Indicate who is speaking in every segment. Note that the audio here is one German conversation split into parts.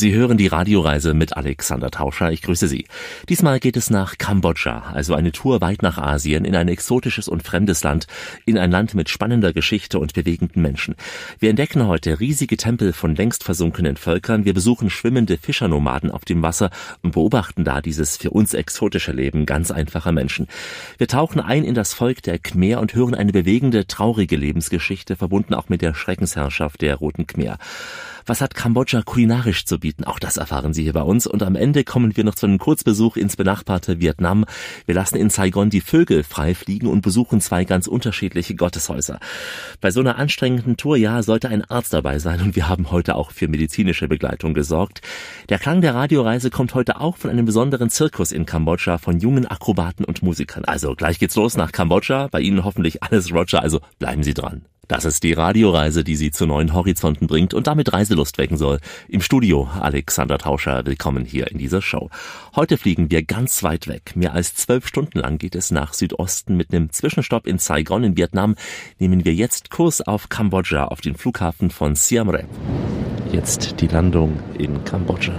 Speaker 1: Sie hören die Radioreise mit Alexander Tauscher. Ich grüße Sie. Diesmal geht es nach Kambodscha, also eine Tour weit nach Asien, in ein exotisches und fremdes Land, in ein Land mit spannender Geschichte und bewegenden Menschen. Wir entdecken heute riesige Tempel von längst versunkenen Völkern. Wir besuchen schwimmende Fischernomaden auf dem Wasser und beobachten da dieses für uns exotische Leben ganz einfacher Menschen. Wir tauchen ein in das Volk der Khmer und hören eine bewegende, traurige Lebensgeschichte, verbunden auch mit der Schreckensherrschaft der Roten Khmer. Was hat Kambodscha kulinarisch zu bieten? Auch das erfahren Sie hier bei uns. Und am Ende kommen wir noch zu einem Kurzbesuch ins benachbarte Vietnam. Wir lassen in Saigon die Vögel frei fliegen und besuchen zwei ganz unterschiedliche Gotteshäuser. Bei so einer anstrengenden Tour, ja, sollte ein Arzt dabei sein und wir haben heute auch für medizinische Begleitung gesorgt. Der Klang der Radioreise kommt heute auch von einem besonderen Zirkus in Kambodscha von jungen Akrobaten und Musikern. Also gleich geht's los nach Kambodscha. Bei Ihnen hoffentlich alles Roger, also bleiben Sie dran. Das ist die Radioreise, die Sie zu neuen Horizonten bringt und damit Reiselust wecken soll. Im Studio Alexander Tauscher, willkommen hier in dieser Show. Heute fliegen wir ganz weit weg. Mehr als zwölf Stunden lang geht es nach Südosten. Mit einem Zwischenstopp in Saigon in Vietnam nehmen wir jetzt Kurs auf Kambodscha, auf den Flughafen von Siem Reap. Jetzt die Landung in Kambodscha.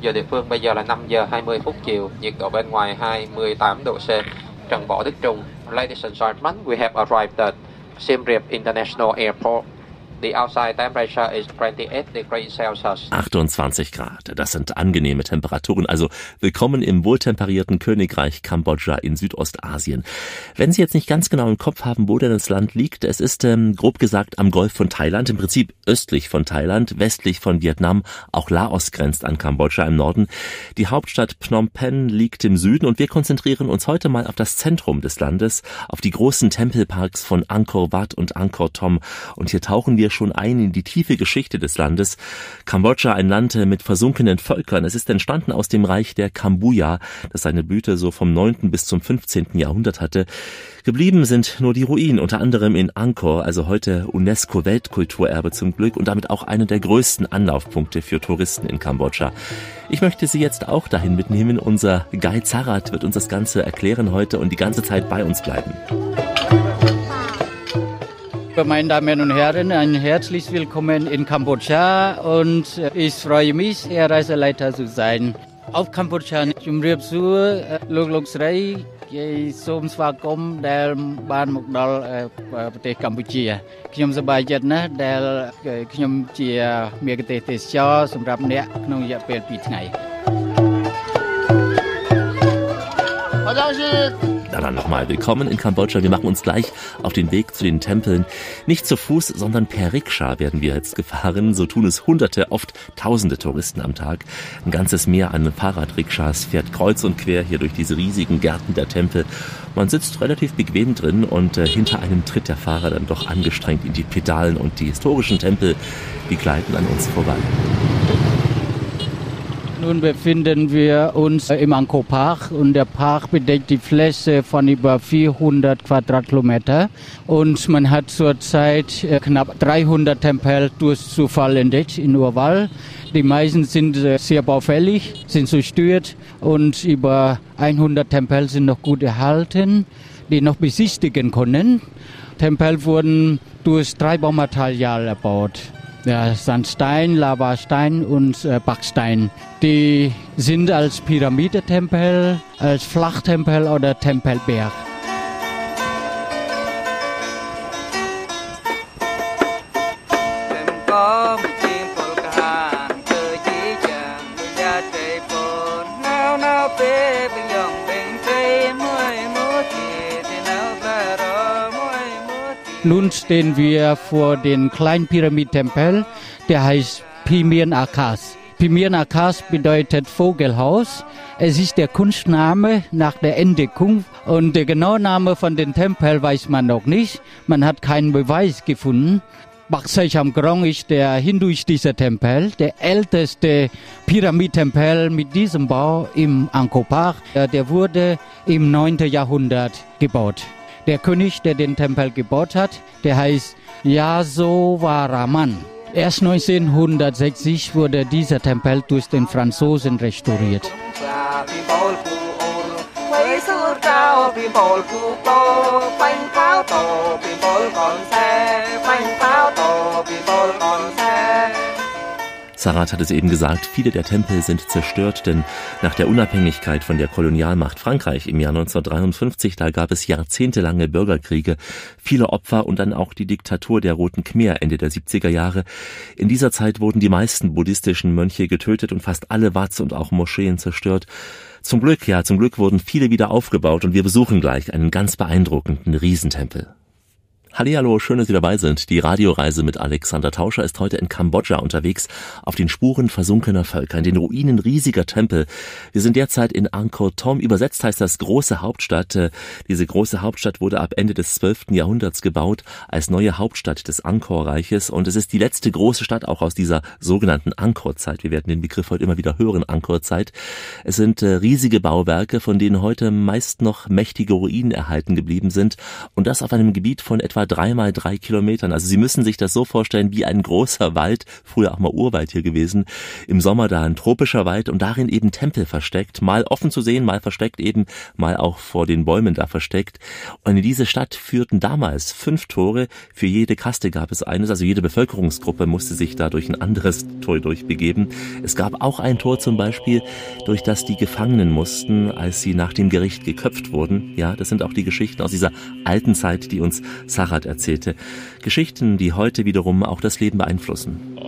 Speaker 2: Giờ địa phương bây giờ là 5 giờ 20 phút chiều, nhiệt độ bên ngoài 28 độ C. Trần Võ Đức Trung. Ladies and gentlemen, we have arrived at Siem Reap International Airport. The outside temperature is 28 degrees Celsius.
Speaker 1: 28 Grad, das sind angenehme Temperaturen. Also willkommen im wohltemperierten Königreich Kambodscha in Südostasien. Wenn Sie jetzt nicht ganz genau im Kopf haben, wo denn das Land liegt, es ist ähm, grob gesagt am Golf von Thailand, im Prinzip östlich von Thailand, westlich von Vietnam, auch Laos grenzt an Kambodscha im Norden. Die Hauptstadt Phnom Penh liegt im Süden und wir konzentrieren uns heute mal auf das Zentrum des Landes, auf die großen Tempelparks von Angkor Wat und Angkor Thom. Und hier tauchen wir wir schon ein in die tiefe Geschichte des Landes. Kambodscha, ein Land mit versunkenen Völkern. Es ist entstanden aus dem Reich der Kambuya, das seine Blüte so vom 9. bis zum 15. Jahrhundert hatte. Geblieben sind nur die Ruinen, unter anderem in Angkor, also heute UNESCO-Weltkulturerbe zum Glück und damit auch einer der größten Anlaufpunkte für Touristen in Kambodscha. Ich möchte Sie jetzt auch dahin mitnehmen. Unser Guide Zarat wird uns das Ganze erklären heute und die ganze Zeit bei uns bleiben.
Speaker 3: Meine Damen und Herren, ein herzliches Willkommen in Kambodscha und ich freue mich, Ihr Reiseleiter zu sein. Auf Kambodscha, ជំរាបសួរលោកលោកស្រីគេសូមស្វាគមន៍ដែលបានមកដល់ប្រទេសកម្ពុជាខ្ញុំសប្បាយចិត្តណាស់ដែលខ្ញុំជាមេកទេសទេសចរសម្រាប់អ្នកក្នុងរយៈពេល2ថ្ងៃ
Speaker 1: Продолжит! Na dann nochmal willkommen in Kambodscha. Wir machen uns gleich auf den Weg zu den Tempeln. Nicht zu Fuß, sondern per Rikscha werden wir jetzt gefahren. So tun es hunderte, oft tausende Touristen am Tag. Ein ganzes Meer an Fahrradrikschas fährt kreuz und quer hier durch diese riesigen Gärten der Tempel. Man sitzt relativ bequem drin und äh, hinter einem tritt der Fahrer dann doch angestrengt in die Pedalen und die historischen Tempel, die gleiten an uns vorbei.
Speaker 3: Nun befinden wir uns im Angkor Park und der Park bedeckt die Fläche von über 400 Quadratkilometer und man hat zurzeit äh, knapp 300 Tempel durchzufallen in Urwald. Die meisten sind äh, sehr baufällig, sind zerstört und über 100 Tempel sind noch gut erhalten, die noch besichtigen können. Tempel wurden durch drei Baumaterialien erbaut ja, Sandstein, Lavastein und äh, Backstein. Die sind als Pyramidentempel, als Flachtempel oder Tempelberg. Nun stehen wir vor dem kleinen Pyramidtempel, der heißt Pimian Akas. Pimian Akas bedeutet Vogelhaus. Es ist der Kunstname nach der Entdeckung und der genaue Name von dem Tempel weiß man noch nicht. Man hat keinen Beweis gefunden. Baksai Grong ist der hinduistische Tempel, der älteste Pyramidtempel mit diesem Bau im Angkor Park. Der wurde im 9. Jahrhundert gebaut. Der König, der den Tempel gebaut hat, der heißt Yasovaraman. Erst 1960 wurde dieser Tempel durch den Franzosen restauriert.
Speaker 1: Sarat hat es eben gesagt, viele der Tempel sind zerstört, denn nach der Unabhängigkeit von der Kolonialmacht Frankreich im Jahr 1953, da gab es jahrzehntelange Bürgerkriege, viele Opfer und dann auch die Diktatur der Roten Khmer Ende der 70er Jahre. In dieser Zeit wurden die meisten buddhistischen Mönche getötet und fast alle Watts und auch Moscheen zerstört. Zum Glück, ja, zum Glück wurden viele wieder aufgebaut und wir besuchen gleich einen ganz beeindruckenden Riesentempel. Hallihallo, schön, dass Sie dabei sind. Die Radioreise mit Alexander Tauscher ist heute in Kambodscha unterwegs, auf den Spuren versunkener Völker, in den Ruinen riesiger Tempel. Wir sind derzeit in Angkor Thom. Übersetzt heißt das große Hauptstadt. Äh, diese große Hauptstadt wurde ab Ende des 12. Jahrhunderts gebaut als neue Hauptstadt des Angkor-Reiches und es ist die letzte große Stadt auch aus dieser sogenannten Angkor-Zeit. Wir werden den Begriff heute immer wieder hören, Angkor-Zeit. Es sind äh, riesige Bauwerke, von denen heute meist noch mächtige Ruinen erhalten geblieben sind und das auf einem Gebiet von etwa drei mal drei Kilometern. Also Sie müssen sich das so vorstellen wie ein großer Wald, früher auch mal Urwald hier gewesen. Im Sommer da ein tropischer Wald und darin eben Tempel versteckt, mal offen zu sehen, mal versteckt eben, mal auch vor den Bäumen da versteckt. Und in diese Stadt führten damals fünf Tore. Für jede Kaste gab es eines, also jede Bevölkerungsgruppe musste sich da durch ein anderes Tor durchbegeben. Es gab auch ein Tor zum Beispiel, durch das die Gefangenen mussten, als sie nach dem Gericht geköpft wurden. Ja, das sind auch die Geschichten aus dieser alten Zeit, die uns Sarah Konrad erzählte. Geschichten, die heute wiederum auch das Leben beeinflussen.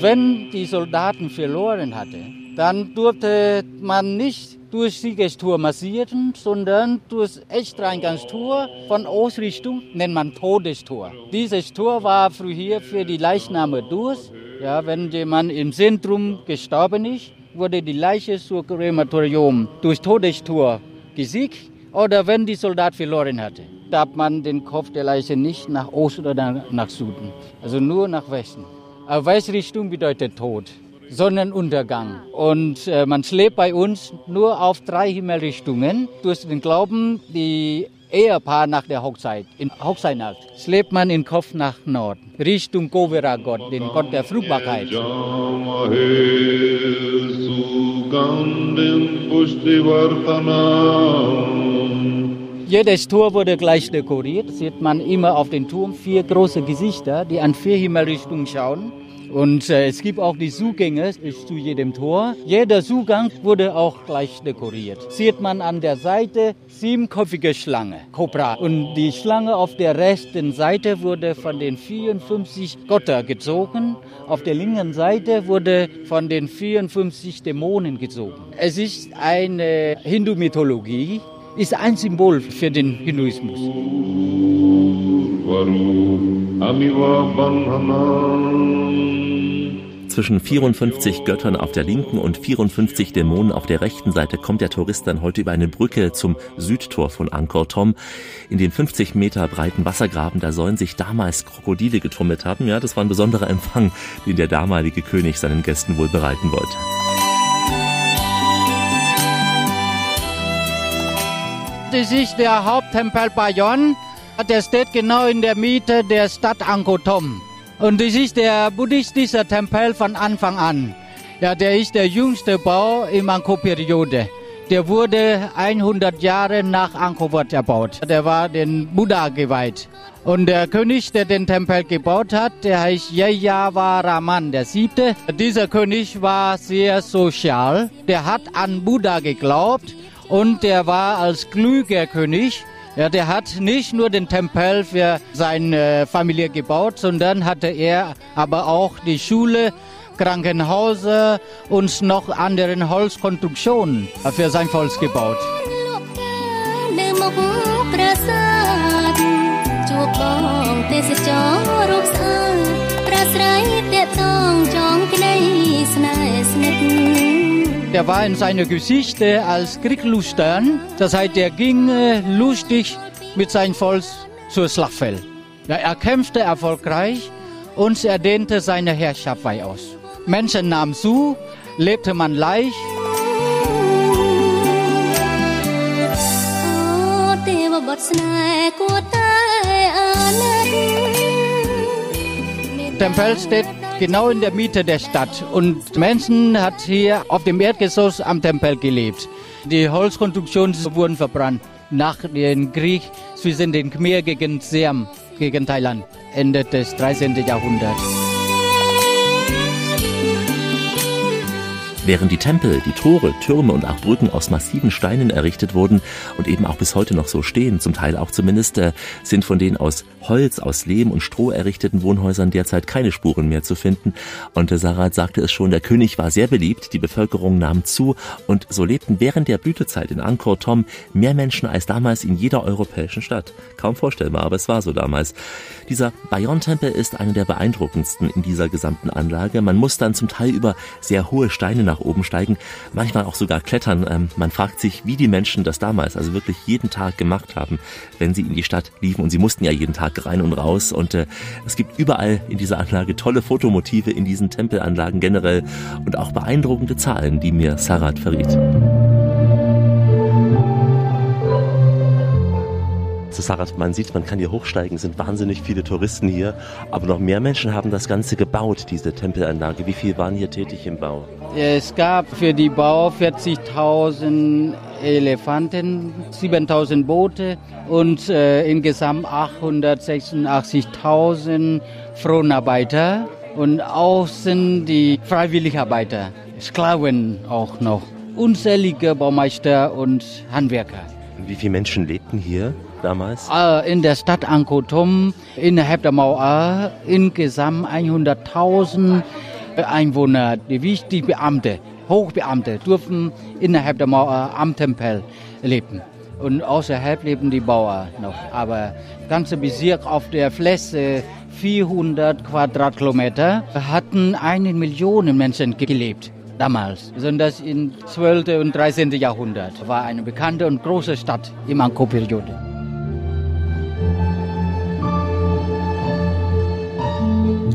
Speaker 3: Wenn die Soldaten verloren hatten, dann durfte man nicht durch Siegestor massieren, sondern durch Echteingangstor von Ausrichtung nennt man Todestor. Dieses Tor war früher für die Leichname durch. Ja, wenn jemand im Zentrum gestorben ist, wurde die Leiche zur Krematorium durch Todestor gesiegt oder wenn die Soldat verloren hatte, darf man den Kopf der Leiche nicht nach Osten oder nach Süden, also nur nach Westen. Aber Westrichtung bedeutet Tod, Sonnenuntergang. Und äh, man schläft bei uns nur auf drei Himmelsrichtungen. Durch den Glauben, die Ehepaar nach der Hochzeit, in Hochzeitnacht, schläft man den Kopf nach Norden, Richtung Govera Gott, den Gott der Fruchtbarkeit. Jedes Tor wurde gleich dekoriert. Sieht man immer auf dem Turm vier große Gesichter, die an vier Himmelsrichtungen schauen. Und äh, es gibt auch die Zugänge zu jedem Tor. Jeder Zugang wurde auch gleich dekoriert. Sieht man an der Seite siebenköpfige Schlange, Cobra. Und die Schlange auf der rechten Seite wurde von den 54 Götter gezogen. Auf der linken Seite wurde von den 54 Dämonen gezogen. Es ist eine Hindu-Mythologie, ist ein Symbol für den Hinduismus.
Speaker 1: Zwischen 54 Göttern auf der linken und 54 Dämonen auf der rechten Seite kommt der Tourist dann heute über eine Brücke zum Südtor von Angkor Thom. In dem 50 Meter breiten Wassergraben, da sollen sich damals Krokodile getummelt haben. Ja, das war ein besonderer Empfang, den der damalige König seinen Gästen wohl bereiten wollte.
Speaker 3: Das ist der Haupttempel Bayon. Der steht genau in der Mitte der Stadt Angkor Thom. Und das ist der buddhistische Tempel von Anfang an. Ja, der ist der jüngste Bau im Angkor-Periode. Der wurde 100 Jahre nach Angkor Wat erbaut. Der war den Buddha geweiht. Und der König, der den Tempel gebaut hat, der heißt Yayavaraman der Siebte. Dieser König war sehr sozial. Der hat an Buddha geglaubt und der war als klüger König ja, der hat nicht nur den Tempel für seine Familie gebaut, sondern hatte er aber auch die Schule, Krankenhäuser und noch andere Holzkonstruktionen für sein Volk gebaut. Der war in seiner Geschichte als Kriegslustern, das heißt, er ging äh, lustig mit seinem Volk zur Schlachtfeld. Er kämpfte erfolgreich und er dehnte seine Herrschaft weit aus. Menschen nahmen zu, lebte man leicht. Tempel steht genau in der Mitte der Stadt. Und Menschen hat hier auf dem Erdgeschoss am Tempel gelebt. Die Holzkonstruktionen wurden verbrannt. nach dem Krieg zwischen den Khmer gegen Siam, gegen Thailand, Ende des 13. Jahrhunderts.
Speaker 1: Während die Tempel, die Tore, Türme und auch Brücken aus massiven Steinen errichtet wurden und eben auch bis heute noch so stehen, zum Teil auch zumindest, äh, sind von den aus Holz, aus Lehm und Stroh errichteten Wohnhäusern derzeit keine Spuren mehr zu finden. Und äh, Sarat sagte es schon, der König war sehr beliebt, die Bevölkerung nahm zu und so lebten während der Blütezeit in Angkor Thom mehr Menschen als damals in jeder europäischen Stadt. Kaum vorstellbar, aber es war so damals. Dieser Bayon-Tempel ist einer der beeindruckendsten in dieser gesamten Anlage. Man muss dann zum Teil über sehr hohe Steine nach nach oben steigen, manchmal auch sogar klettern. Ähm, man fragt sich, wie die Menschen das damals, also wirklich jeden Tag gemacht haben, wenn sie in die Stadt liefen. Und sie mussten ja jeden Tag rein und raus. Und äh, es gibt überall in dieser Anlage tolle Fotomotive in diesen Tempelanlagen generell und auch beeindruckende Zahlen, die mir Sarat verriet. zu Sarat, man sieht, man kann hier hochsteigen, sind wahnsinnig viele Touristen hier, aber noch mehr Menschen haben das Ganze gebaut, diese Tempelanlage. Wie viel waren hier tätig im Bau?
Speaker 3: Es gab für die Bau 40.000 Elefanten, 7.000 Boote und äh, insgesamt 886.000 Fronarbeiter und außen die Freiwilligarbeiter, Sklaven auch noch, unzählige Baumeister und Handwerker.
Speaker 1: Wie viele Menschen lebten hier damals?
Speaker 3: Äh, in der Stadt Ankotom innerhalb der Mauer insgesamt 100.000 Einwohner, die wichtigen Beamte, Hochbeamte, durften innerhalb der Mauer am Tempel leben. Und außerhalb leben die Bauern noch. Aber ganze Bezirk auf der Fläche 400 Quadratkilometer hatten eine Million Menschen gelebt damals. Besonders im 12. und 13. Jahrhundert war eine bekannte und große Stadt im Angkor-Periode.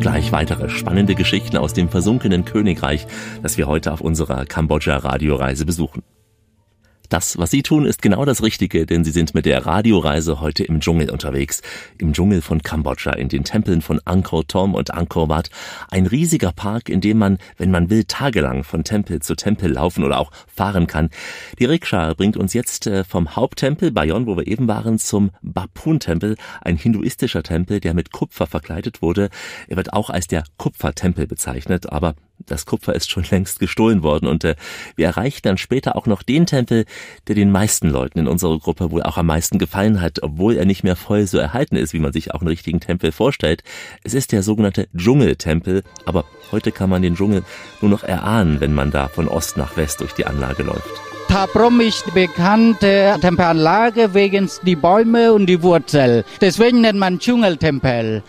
Speaker 1: Gleich weitere spannende Geschichten aus dem versunkenen Königreich, das wir heute auf unserer Kambodscha-Radioreise besuchen. Das, was Sie tun, ist genau das Richtige, denn Sie sind mit der Radioreise heute im Dschungel unterwegs. Im Dschungel von Kambodscha, in den Tempeln von Angkor Thom und Angkor Wat. Ein riesiger Park, in dem man, wenn man will, tagelang von Tempel zu Tempel laufen oder auch fahren kann. Die Rikscha bringt uns jetzt äh, vom Haupttempel Bayon, wo wir eben waren, zum Bapun-Tempel, ein hinduistischer Tempel, der mit Kupfer verkleidet wurde. Er wird auch als der Kupfertempel bezeichnet, aber das Kupfer ist schon längst gestohlen worden und äh, wir erreichen dann später auch noch den Tempel, der den meisten Leuten in unserer Gruppe wohl auch am meisten gefallen hat, obwohl er nicht mehr voll so erhalten ist, wie man sich auch einen richtigen Tempel vorstellt. Es ist der sogenannte Dschungeltempel, aber heute kann man den Dschungel nur noch erahnen, wenn man da von Ost nach West durch die Anlage läuft.
Speaker 3: Tabrom ist bekannte Tempelanlage wegen die Bäume und die Wurzel. Deswegen nennt man Dschungeltempel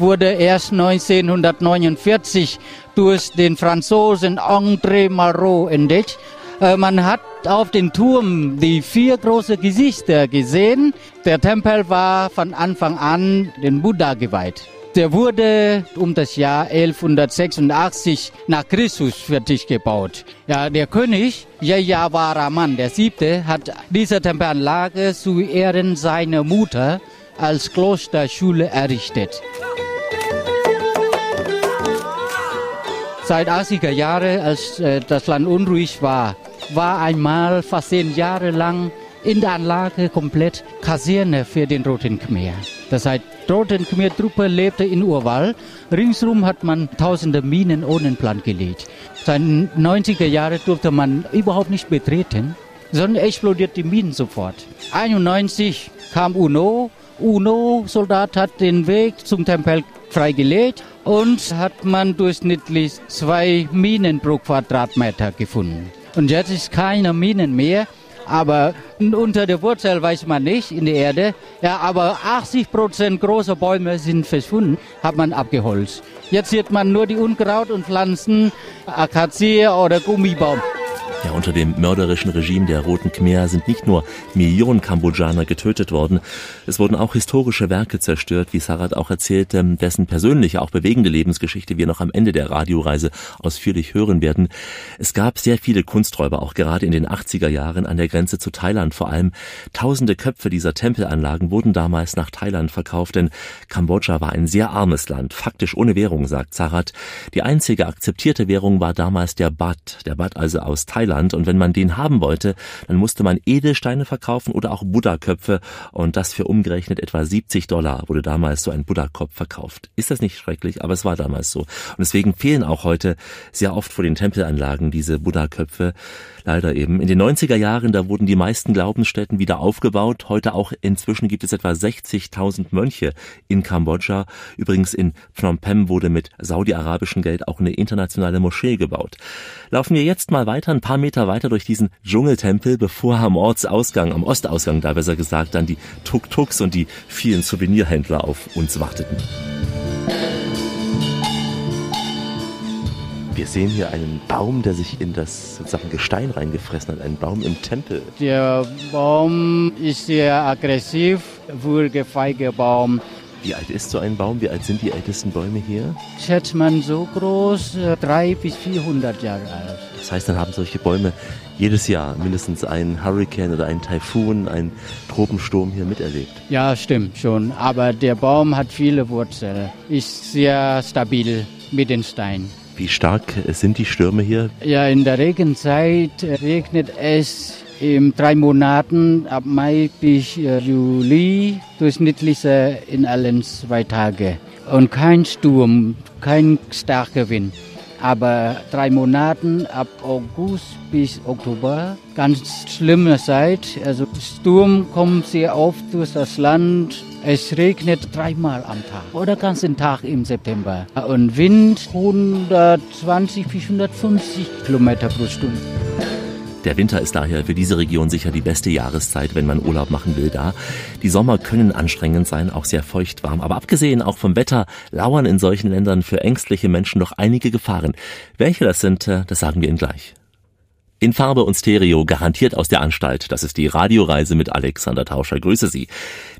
Speaker 3: wurde erst 1949 durch den Franzosen André Marot entdeckt. Äh, man hat auf den Turm die vier großen Gesichter gesehen. Der Tempel war von Anfang an den Buddha geweiht. Der wurde um das Jahr 1186 nach Christus fertig gebaut. Ja, der König Jayavaraman Siebte hat diese Tempelanlage zu Ehren seiner Mutter als Klosterschule errichtet. Seit 80er Jahren, als äh, das Land unruhig war, war einmal fast zehn Jahre lang in der Anlage komplett Kaserne für den Roten Khmer. Das heißt, Roten Khmer-Truppe lebte in Urwald. Ringsrum hat man tausende Minen ohne Plan gelegt. Seit 90er Jahren durfte man überhaupt nicht betreten, sondern explodiert die Minen sofort. 91 kam UNO. UNO-Soldat hat den Weg zum Tempel freigelegt und hat man durchschnittlich zwei Minen pro Quadratmeter gefunden. Und jetzt ist keine Minen mehr, aber unter der Wurzel weiß man nicht in der Erde. Ja, aber 80 Prozent großer Bäume sind verschwunden, hat man abgeholzt. Jetzt sieht man nur die Unkraut und Pflanzen, Akazie oder Gummibaum.
Speaker 1: Ja, unter dem mörderischen Regime der Roten Khmer sind nicht nur Millionen Kambodschaner getötet worden, es wurden auch historische Werke zerstört, wie Sarat auch erzählt, dessen persönliche, auch bewegende Lebensgeschichte wir noch am Ende der Radioreise ausführlich hören werden. Es gab sehr viele Kunsträuber, auch gerade in den 80er Jahren an der Grenze zu Thailand vor allem. Tausende Köpfe dieser Tempelanlagen wurden damals nach Thailand verkauft, denn Kambodscha war ein sehr armes Land, faktisch ohne Währung, sagt Sarat. Die einzige akzeptierte Währung war damals der Baht, der Baht also aus Thailand Neuland und wenn man den haben wollte, dann musste man Edelsteine verkaufen oder auch Buddha-Köpfe und das für umgerechnet etwa 70 Dollar wurde damals so ein Buddha-Kopf verkauft. Ist das nicht schrecklich? Aber es war damals so. Und deswegen fehlen auch heute sehr oft vor den Tempelanlagen diese Buddha-Köpfe. Leider eben. In den 90er Jahren, da wurden die meisten Glaubensstätten wieder aufgebaut. Heute auch inzwischen gibt es etwa 60.000 Mönche in Kambodscha. Übrigens in Phnom Penh wurde mit saudi-arabischem Geld auch eine internationale Moschee gebaut. Laufen wir jetzt mal weiter, ein paar Meter weiter durch diesen Dschungeltempel, bevor am Ortsausgang, am Ostausgang da besser gesagt, dann die Tuk-Tuks und die vielen Souvenirhändler auf uns warteten. Wir sehen hier einen Baum, der sich in das sozusagen Gestein reingefressen hat, einen Baum im Tempel.
Speaker 3: Der Baum ist sehr aggressiv, wohlgefeiger Baum.
Speaker 1: Wie alt ist so ein Baum? Wie alt sind die ältesten Bäume hier?
Speaker 3: Schätzt man so groß, äh, drei bis 400 Jahre alt.
Speaker 1: Das heißt, dann haben solche Bäume jedes Jahr mindestens einen Hurricane oder einen Taifun, einen Tropensturm hier miterlebt.
Speaker 3: Ja, stimmt schon. Aber der Baum hat viele Wurzeln, ist sehr stabil mit den Steinen.
Speaker 1: Wie stark sind die Stürme hier?
Speaker 3: Ja, in der Regenzeit regnet es in drei Monaten ab Mai bis äh, Juli durchschnittlich in allen zwei Tagen. Und kein Sturm, kein starker Wind. Aber drei Monaten ab August bis Oktober ganz schlimme Zeit. Also Sturm kommt sehr oft durch das Land. Es regnet dreimal am Tag oder ganzen Tag im September. Und Wind 120 bis 150 Kilometer pro Stunde.
Speaker 1: Der Winter ist daher für diese Region sicher die beste Jahreszeit, wenn man Urlaub machen will da. Die Sommer können anstrengend sein, auch sehr feucht warm. Aber abgesehen auch vom Wetter lauern in solchen Ländern für ängstliche Menschen noch einige Gefahren. Welche das sind, äh, das sagen wir Ihnen gleich. In Farbe und Stereo, garantiert aus der Anstalt. Das ist die Radioreise mit Alexander Tauscher. Grüße Sie.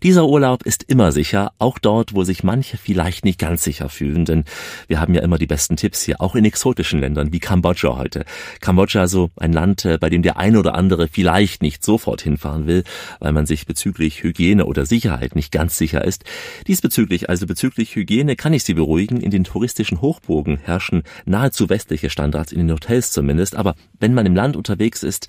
Speaker 1: Dieser Urlaub ist immer sicher, auch dort, wo sich manche vielleicht nicht ganz sicher fühlen, denn wir haben ja immer die besten Tipps hier, auch in exotischen Ländern wie Kambodscha heute. Kambodscha so ein Land, äh, bei dem der eine oder andere vielleicht nicht sofort hinfahren will, weil man sich bezüglich Hygiene oder Sicherheit nicht ganz sicher ist. Diesbezüglich, also bezüglich Hygiene, kann ich Sie beruhigen. In den touristischen Hochburgen herrschen nahezu westliche Standards, in den Hotels zumindest, aber wenn man im Land unterwegs ist,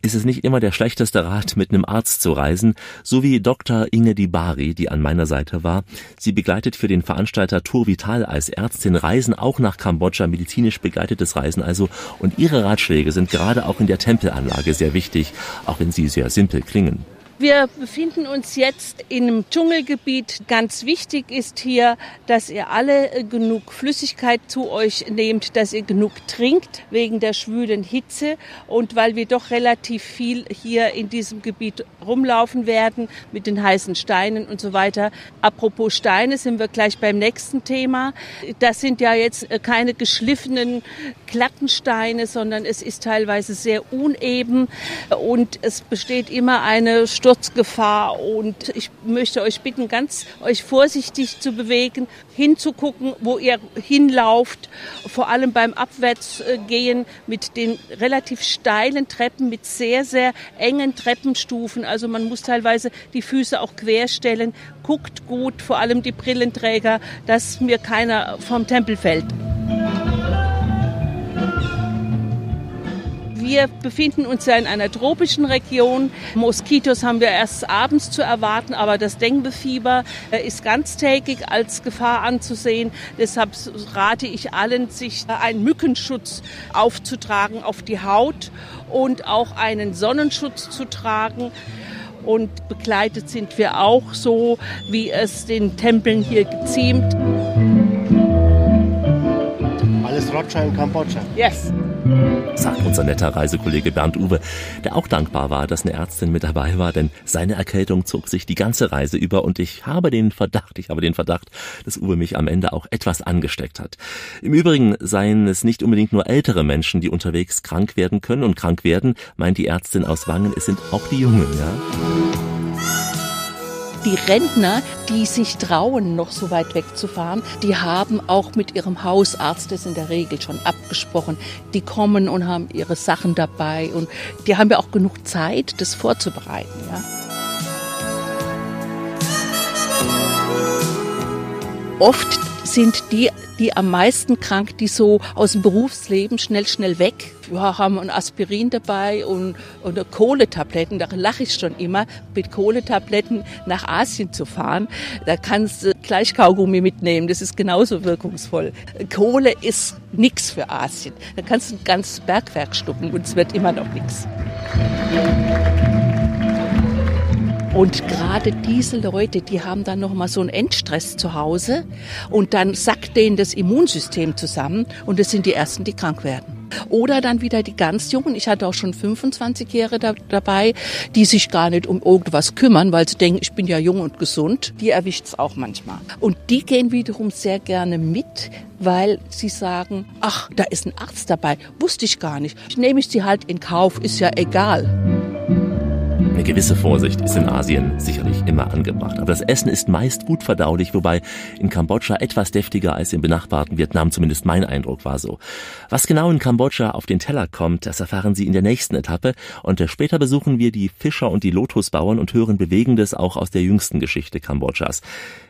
Speaker 1: ist es nicht immer der schlechteste Rat, mit einem Arzt zu reisen, so wie Dr. Inge Dibari, die an meiner Seite war. Sie begleitet für den Veranstalter Tour Vital als Ärztin Reisen auch nach Kambodscha, medizinisch begleitetes Reisen also. Und ihre Ratschläge sind gerade auch in der Tempelanlage sehr wichtig, auch wenn sie sehr simpel klingen.
Speaker 4: Wir befinden uns jetzt in einem Dschungelgebiet. Ganz wichtig ist hier, dass ihr alle äh, genug Flüssigkeit zu euch nehmt, dass ihr genug trinkt wegen der schwülen Hitze und weil wir doch relativ viel hier in diesem Gebiet rumlaufen werden mit den heißen Steinen und so weiter. Apropos Steine sind wir gleich beim nächsten Thema. Das sind ja jetzt äh, keine geschliffenen glatten Steine, sondern es ist teilweise sehr uneben und es besteht immer eine Sturzgefahr und ich möchte euch bitten, ganz euch vorsichtig zu bewegen, hinzugucken, wo ihr hinlauft, vor allem beim Abwärtsgehen mit den relativ steilen Treppen, mit sehr, sehr engen Treppenstufen. Also man muss teilweise die Füße auch querstellen. Guckt gut, vor allem die Brillenträger, dass mir keiner vom Tempel fällt. Wir befinden uns ja in einer tropischen Region. Moskitos haben wir erst abends zu erwarten, aber das Dengue-Fieber äh, ist ganztägig als Gefahr anzusehen. Deshalb rate ich allen, sich einen Mückenschutz aufzutragen auf die Haut und auch einen Sonnenschutz zu tragen und begleitet sind wir auch so, wie es den Tempeln hier geziemt.
Speaker 5: Alles Roger in Kambodscha.
Speaker 4: Yes
Speaker 1: sagt unser netter Reisekollege Bernd Uwe, der auch dankbar war, dass eine Ärztin mit dabei war, denn seine Erkältung zog sich die ganze Reise über und ich habe den Verdacht, ich habe den Verdacht, dass Uwe mich am Ende auch etwas angesteckt hat. Im Übrigen seien es nicht unbedingt nur ältere Menschen, die unterwegs krank werden können und krank werden, meint die Ärztin aus Wangen, es sind auch die Jungen, ja
Speaker 4: die Rentner, die sich trauen, noch so weit wegzufahren, die haben auch mit ihrem Hausarzt das in der Regel schon abgesprochen. Die kommen und haben ihre Sachen dabei und die haben ja auch genug Zeit, das vorzubereiten. Ja. Oft sind die, die am meisten krank, die so aus dem Berufsleben schnell, schnell weg ja, haben ein Aspirin dabei und, und Kohletabletten. Da lache ich schon immer, mit Kohletabletten nach Asien zu fahren. Da kannst du gleich Kaugummi mitnehmen, das ist genauso wirkungsvoll. Kohle ist nichts für Asien. Da kannst du ein ganzes Bergwerk stucken und es wird immer noch nichts. Und gerade diese Leute, die haben dann noch mal so einen Endstress zu Hause und dann sackt denen das Immunsystem zusammen und das sind die ersten, die krank werden. Oder dann wieder die ganz Jungen. Ich hatte auch schon 25-Jährige da, dabei, die sich gar nicht um irgendwas kümmern, weil sie denken, ich bin ja jung und gesund. Die erwischt es auch manchmal. Und die gehen wiederum sehr gerne mit, weil sie sagen, ach, da ist ein Arzt dabei. Wusste ich gar nicht. Nehme ich sie halt in Kauf, ist ja egal.
Speaker 1: Eine gewisse Vorsicht ist in Asien sicherlich immer angebracht. Aber das Essen ist meist gut verdaulich, wobei in Kambodscha etwas deftiger als im benachbarten Vietnam, zumindest mein Eindruck war so. Was genau in Kambodscha auf den Teller kommt, das erfahren Sie in der nächsten Etappe. Und später besuchen wir die Fischer und die Lotusbauern und hören Bewegendes auch aus der jüngsten Geschichte Kambodschas.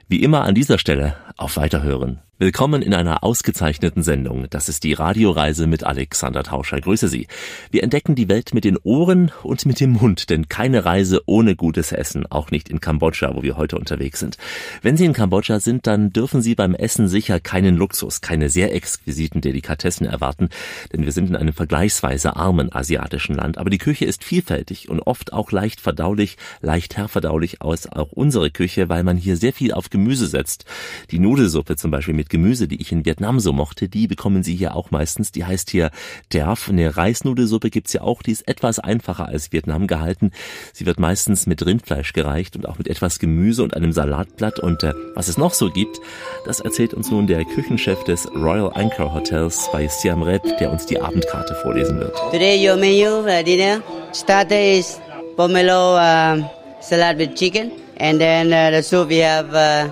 Speaker 1: Wie immer an dieser Stelle auf Weiterhören. Willkommen in einer ausgezeichneten Sendung. Das ist die Radioreise mit Alexander Tauscher. Grüße Sie. Wir entdecken die Welt mit den Ohren und mit dem Mund, denn keine Reise ohne gutes Essen, auch nicht in Kambodscha, wo wir heute unterwegs sind. Wenn Sie in Kambodscha sind, dann dürfen Sie beim Essen sicher keinen Luxus, keine sehr exquisiten Delikatessen erwarten, denn wir sind in einem vergleichsweise armen asiatischen Land. Aber die Küche ist vielfältig und oft auch leicht verdaulich, leicht herverdaulich aus auch unsere Küche, weil man hier sehr viel auf Gemüse setzt. Die Nudelsuppe zum Beispiel mit Gemüse, die ich in Vietnam so mochte, die bekommen Sie hier auch meistens. Die heißt hier Derf. Eine Reisnudelsuppe gibt's ja auch, die ist etwas einfacher als Vietnam gehalten. Sie wird meistens mit Rindfleisch gereicht und auch mit etwas Gemüse und einem Salatblatt. Und äh, was es noch so gibt, das erzählt uns nun der Küchenchef des Royal Anchor Hotels bei Siam Reap, der uns die Abendkarte vorlesen wird.
Speaker 6: Today your menu uh, dinner starter is pomelo uh, salad with chicken and then uh, the soup we have uh,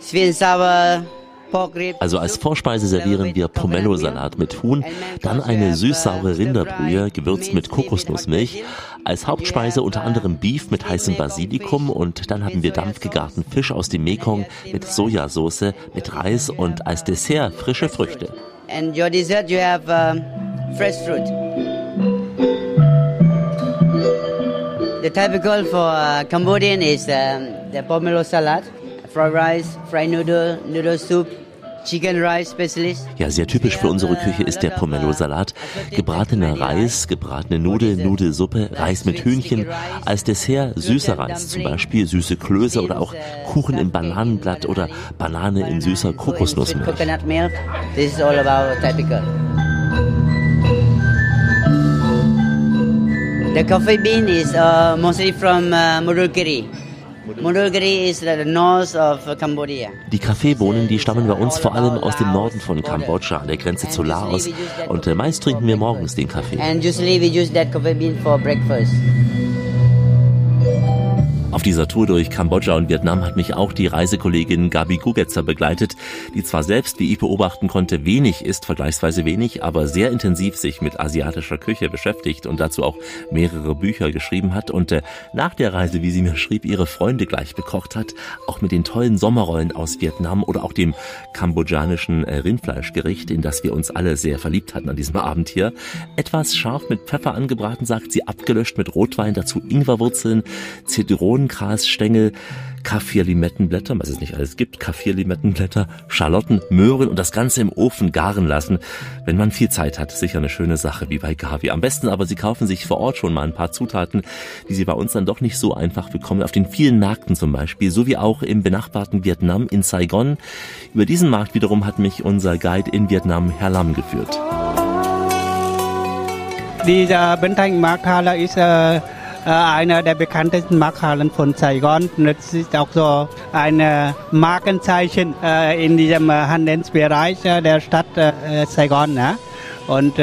Speaker 6: sweet and sour
Speaker 1: also als Vorspeise servieren wir Pomelo-Salat mit Huhn, dann eine süß-saure Rinderbrühe, gewürzt mit Kokosnussmilch. Als Hauptspeise unter anderem Beef mit heißem Basilikum und dann haben wir dampfgegarten Fisch aus dem Mekong mit Sojasauce, mit Reis und als Dessert frische Früchte.
Speaker 6: And your dessert you have uh, fresh fruit. The typical for uh, Cambodian is um, the pomelo salad fried rice, fried noodle, noodle soup,
Speaker 1: ja, sehr typisch für unsere Küche ist der Pomelo-Salat. Gebratener Reis, gebratene Nudeln, Nudelsuppe, Reis mit Hühnchen. Als Dessert süßer Reis, zum Beispiel süße Klöße oder auch Kuchen im Bananenblatt oder Banane in süßer Kokosnussmilch.
Speaker 6: The coffee bean is uh, mostly from uh, Murukiri.
Speaker 1: Die Kaffeebohnen, die stammen bei uns vor allem aus dem Norden von Kambodscha, an der Grenze zu Laos. Und meist trinken wir morgens den Kaffee. Auf dieser Tour durch Kambodscha und Vietnam hat mich auch die Reisekollegin Gabi Gugetzer begleitet, die zwar selbst, wie ich beobachten konnte, wenig ist, vergleichsweise wenig, aber sehr intensiv sich mit asiatischer Küche beschäftigt und dazu auch mehrere Bücher geschrieben hat und äh, nach der Reise, wie sie mir schrieb, ihre Freunde gleich bekocht hat, auch mit den tollen Sommerrollen aus Vietnam oder auch dem kambodschanischen äh, Rindfleischgericht, in das wir uns alle sehr verliebt hatten an diesem Abend hier. Etwas scharf mit Pfeffer angebraten, sagt sie, abgelöscht mit Rotwein, dazu Ingwerwurzeln, Zitronen, Zitronengrasstängel, Kaffirlimettenblätter, was es nicht alles gibt, Kaffirlimettenblätter, Schalotten, Möhren und das Ganze im Ofen garen lassen. Wenn man viel Zeit hat, sicher eine schöne Sache wie bei Gavi. Am besten aber, Sie kaufen sich vor Ort schon mal ein paar Zutaten, die Sie bei uns dann doch nicht so einfach bekommen. Auf den vielen Märkten zum Beispiel, so wie auch im benachbarten Vietnam in Saigon. Über diesen Markt wiederum hat mich unser Guide in Vietnam, Herr Lam, geführt.
Speaker 7: Dieser Bentang Markthalle ist äh einer der bekanntesten Markthallen von Saigon. Das ist auch so ein Markenzeichen in diesem Handelsbereich der Stadt Saigon. Und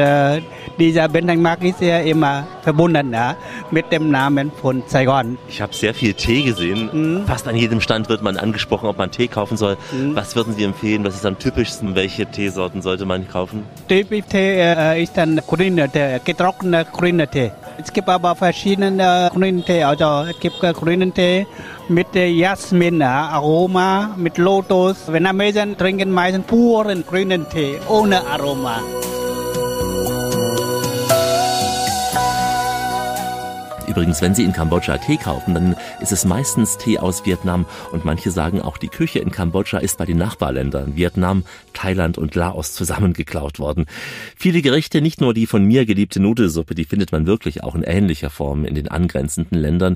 Speaker 7: dieser Bentengmarkt ist ja immer verbunden ja, mit dem Namen von Saigon.
Speaker 1: Ich habe sehr viel Tee gesehen. Mhm. Fast an jedem Stand wird man angesprochen, ob man Tee kaufen soll. Mhm. Was würden Sie empfehlen? Was ist am typischsten? Welche Teesorten sollte man kaufen?
Speaker 7: Typisch Tee äh, ist dann grüner Tee, getrockneter grüner Tee. Es gibt aber verschiedene grüne Tee. Also es gibt grünen Tee mit Jasmin, Aroma, mit Lotus. Vietnamesen trinken meistens puren grünen Tee ohne Aroma.
Speaker 1: Übrigens, wenn Sie in Kambodscha Tee kaufen, dann ist es meistens Tee aus Vietnam und manche sagen auch, die Küche in Kambodscha ist bei den Nachbarländern Vietnam, Thailand und Laos zusammengeklaut worden. Viele Gerichte, nicht nur die von mir geliebte Nudelsuppe, die findet man wirklich auch in ähnlicher Form in den angrenzenden Ländern.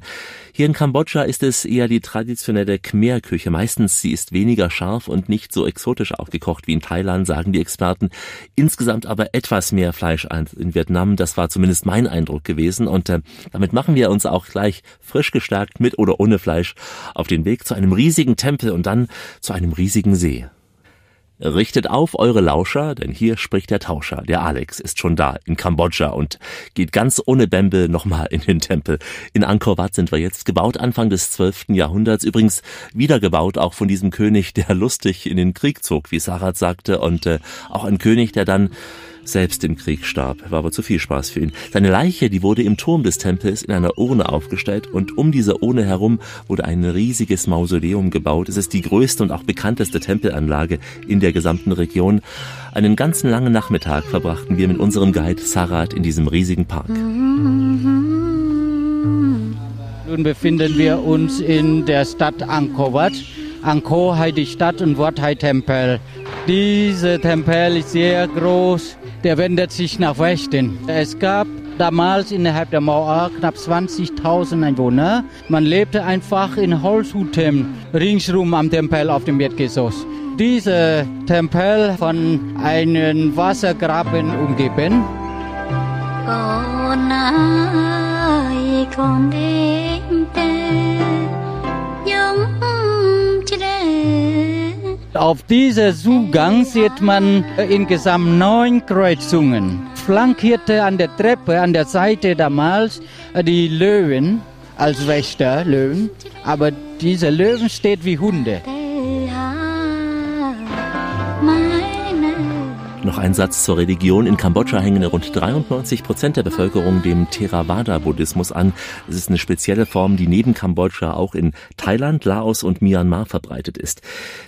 Speaker 1: Hier in Kambodscha ist es eher die traditionelle Khmer-Küche. Meistens sie ist weniger scharf und nicht so exotisch aufgekocht wie in Thailand, sagen die Experten. Insgesamt aber etwas mehr Fleisch als in Vietnam. Das war zumindest mein Eindruck gewesen. Und äh, damit machen wir uns auch gleich frisch gestärkt mit oder ohne Fleisch auf den Weg zu einem riesigen Tempel und dann zu einem riesigen See. Richtet auf eure Lauscher, denn hier spricht der Tauscher. Der Alex ist schon da in Kambodscha und geht ganz ohne Bämbe nochmal in den Tempel. In Angkor Wat sind wir jetzt gebaut, Anfang des 12. Jahrhunderts. Übrigens wiedergebaut auch von diesem König, der lustig in den Krieg zog, wie Sarat sagte, und äh, auch ein König, der dann selbst im Krieg starb. War aber zu viel Spaß für ihn. Seine Leiche, die wurde im Turm des Tempels in einer Urne aufgestellt und um diese Urne herum wurde ein riesiges Mausoleum gebaut. Es ist die größte und auch bekannteste Tempelanlage in der gesamten Region. Einen ganzen langen Nachmittag verbrachten wir mit unserem Guide Sarat in diesem riesigen Park.
Speaker 3: Nun befinden wir uns in der Stadt Angkor Wat. Angkor heißt die Stadt und Wat heißt Tempel. Dieser Tempel ist sehr groß der wendet sich nach Westen. Es gab damals innerhalb der Mauer knapp 20.000 Einwohner. Man lebte einfach in Holzhütten ringsrum am Tempel auf dem Erdgeschoss. Dieser Tempel von einem Wassergraben umgeben. Auf diesem Zugang sieht man insgesamt neun Kreuzungen. Flankierte an der Treppe, an der Seite damals, die Löwen als Wächter, Löwen. Aber diese Löwen steht wie Hunde.
Speaker 1: Noch ein Satz zur Religion. In Kambodscha hängen rund 93 Prozent der Bevölkerung dem Theravada-Buddhismus an. Es ist eine spezielle Form, die neben Kambodscha auch in Thailand, Laos und Myanmar verbreitet ist.